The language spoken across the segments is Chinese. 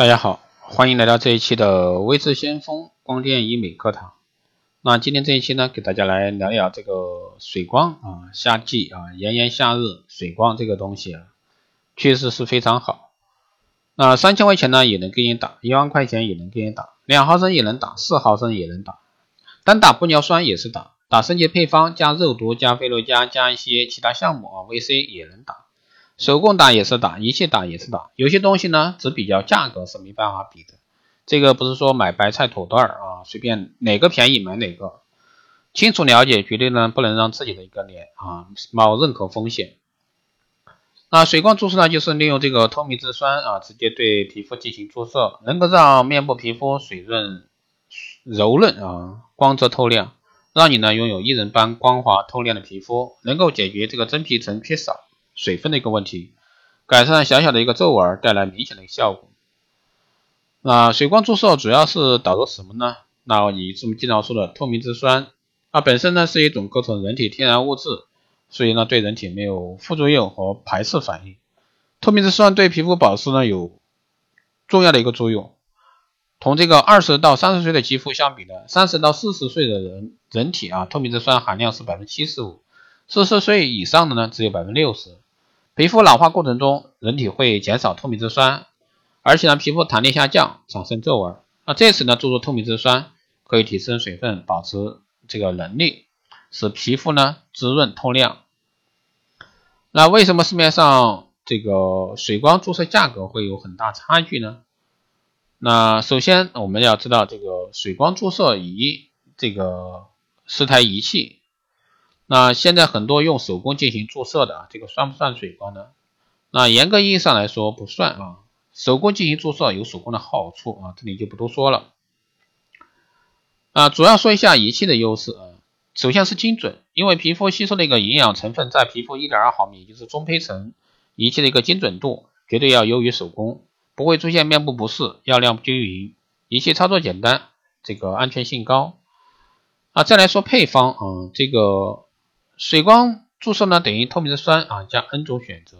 大家好，欢迎来到这一期的微智先锋光电医美课堂。那今天这一期呢，给大家来聊一聊这个水光啊，夏季啊，炎炎夏日，水光这个东西啊，确实是非常好。那三千块钱呢，也能给你打；一万块钱也能给你打；两毫升也能打，四毫升也能打。单打玻尿酸也是打，打升级配方加肉毒加菲洛嘉加一些其他项目啊，VC 也能打。手工打也是打，仪器打也是打，有些东西呢只比较价格是没办法比的。这个不是说买白菜土豆啊，随便哪个便宜买哪个，清楚了解，绝对呢不能让自己的一个脸啊冒任何风险。那水光注射呢，就是利用这个透明质酸啊，直接对皮肤进行注射，能够让面部皮肤水润、柔嫩啊，光泽透亮，让你呢拥有一人般光滑透亮的皮肤，能够解决这个真皮层缺少。水分的一个问题，改善小小的一个皱纹，带来明显的一个效果。那水光注射主要是导入什么呢？那以我们经常说的透明质酸，它本身呢是一种构成人体天然物质，所以呢对人体没有副作用和排斥反应。透明质酸对皮肤保湿呢有重要的一个作用。同这个二十到三十岁的肌肤相比呢，三十到四十岁的人人体啊透明质酸含量是百分之七十五，四十岁以上的呢只有百分之六十。皮肤老化过程中，人体会减少透明质酸，而且呢，皮肤弹力下降，产生皱纹。那这时呢，注入透明质酸可以提升水分保持这个能力，使皮肤呢滋润透亮。那为什么市面上这个水光注射价格会有很大差距呢？那首先我们要知道，这个水光注射仪这个是台仪器。那现在很多用手工进行注射的啊，这个算不算水光呢？那严格意义上来说不算啊。手工进行注射有手工的好处啊，这里就不多说了。啊，主要说一下仪器的优势啊。首先是精准，因为皮肤吸收的一个营养成分在皮肤一点二毫米，也就是中胚层，仪器的一个精准度绝对要优于手工，不会出现面部不适、药量不均匀。仪器操作简单，这个安全性高。啊，再来说配方啊，这个。水光注射呢，等于透明质酸啊加 N 种选择。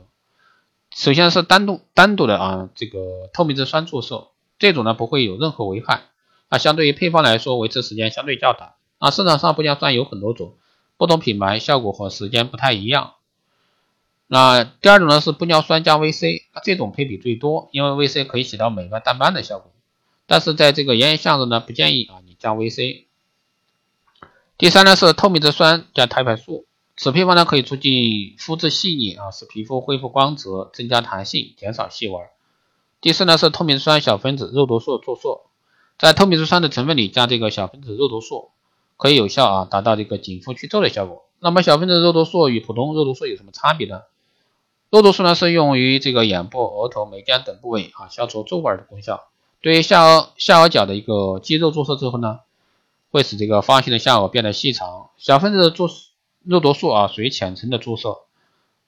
首先是单独单独的啊这个透明质酸注射，这种呢不会有任何危害。啊，相对于配方来说，维持时间相对较短。啊，市场上玻尿酸有很多种，不同品牌效果和时间不太一样。那第二种呢是玻尿酸加 VC，这种配比最多，因为 VC 可以起到美白淡斑的效果。但是在这个炎炎夏日呢，不建议啊你加 VC。第三呢是透明质酸加肽白素。此配方呢可以促进肤质细腻啊，使皮肤恢复光泽，增加弹性，减少细纹。第四呢是透明质酸小分子肉毒素注射，在透明质酸的成分里加这个小分子肉毒素，可以有效啊达到这个紧肤去皱的效果。那么小分子肉毒素与普通肉毒素有什么差别呢？肉毒素呢是用于这个眼部、额头、眉间等部位啊消除皱纹的功效。对于下颚下颚角的一个肌肉注射之后呢，会使这个方形的下颚变得细长。小分子注射。肉毒素啊，属于浅层的注射，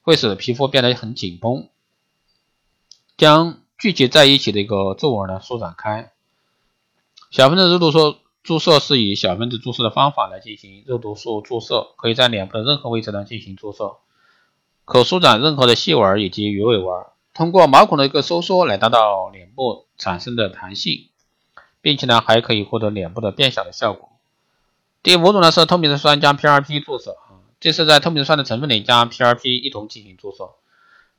会使皮肤变得很紧绷，将聚集在一起的一个皱纹呢舒展开。小分子肉毒素注射是以小分子注射的方法来进行肉毒素注射，可以在脸部的任何位置呢进行注射，可舒展任何的细纹以及鱼尾纹，通过毛孔的一个收缩来达到脸部产生的弹性，并且呢还可以获得脸部的变小的效果。第五种呢是透明质酸加 PRP 注射。这是在透明质酸的成分里加 PRP 一同进行注射。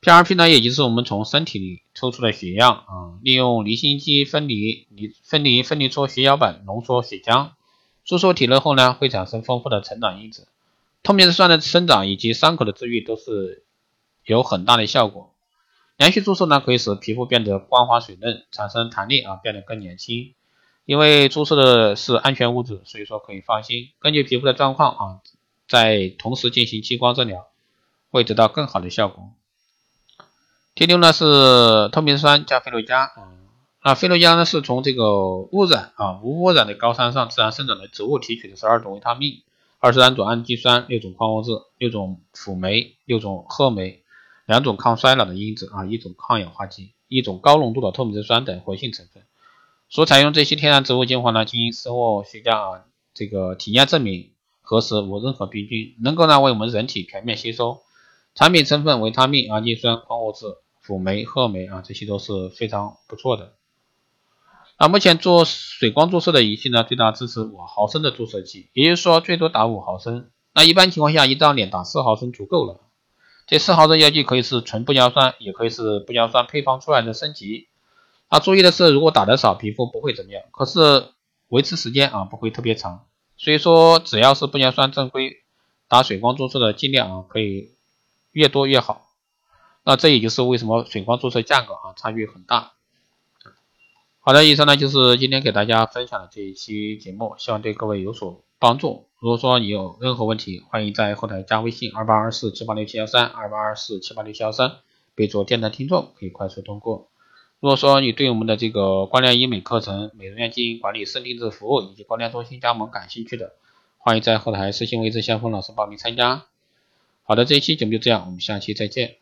PRP 呢，也就是我们从身体里抽出的血样啊，利用离心机分离离分离分离出血小板，浓缩血浆，注射体内后呢，会产生丰富的成长因子。透明质酸的生长以及伤口的治愈都是有很大的效果。连续注射呢，可以使皮肤变得光滑水嫩，产生弹力啊，变得更年轻。因为注射的是安全物质，所以说可以放心。根据皮肤的状况啊。在同时进行激光治疗，会得到更好的效果。第六呢是透明酸加菲洛嘉啊，那菲洛嘉呢是从这个污染啊无污染的高山上自然生长的植物提取的十二种维他命、二十三种氨基酸、六种矿物质、六种辅酶、六种褐酶、两种抗衰老的因子啊，一种抗氧化剂、一种高浓度的透明质酸等活性成分。所采用这些天然植物精华呢，经生物学家啊这个体验证明。核实无任何病菌，能够呢为我们人体全面吸收。产品成分维他命、氨基酸、矿物质、辅酶、褐酶啊，这些都是非常不错的。那目前做水光注射的仪器呢，最大支持五毫升的注射剂，也就是说最多打五毫升。那一般情况下，一张脸打四毫升足够了。这四毫升药剂可以是纯玻尿酸，也可以是玻尿酸配方出来的升级。啊，注意的是，如果打的少，皮肤不会怎么样，可是维持时间啊不会特别长。所以说，只要是玻尿酸正规打水光注射的，尽量啊可以越多越好。那这也就是为什么水光注射价格啊差距很大。好的，以上呢就是今天给大家分享的这一期节目，希望对各位有所帮助。如果说你有任何问题，欢迎在后台加微信二八二四七八六七幺三二八二四七八六七幺三，备注电台听众，可以快速通过。如果说你对我们的这个光亮医美课程、美容院经营管理、私定制服务以及光亮中心加盟感兴趣的，欢迎在后台私信位置向峰老师报名参加。好的，这一期节目就这样，我们下期再见。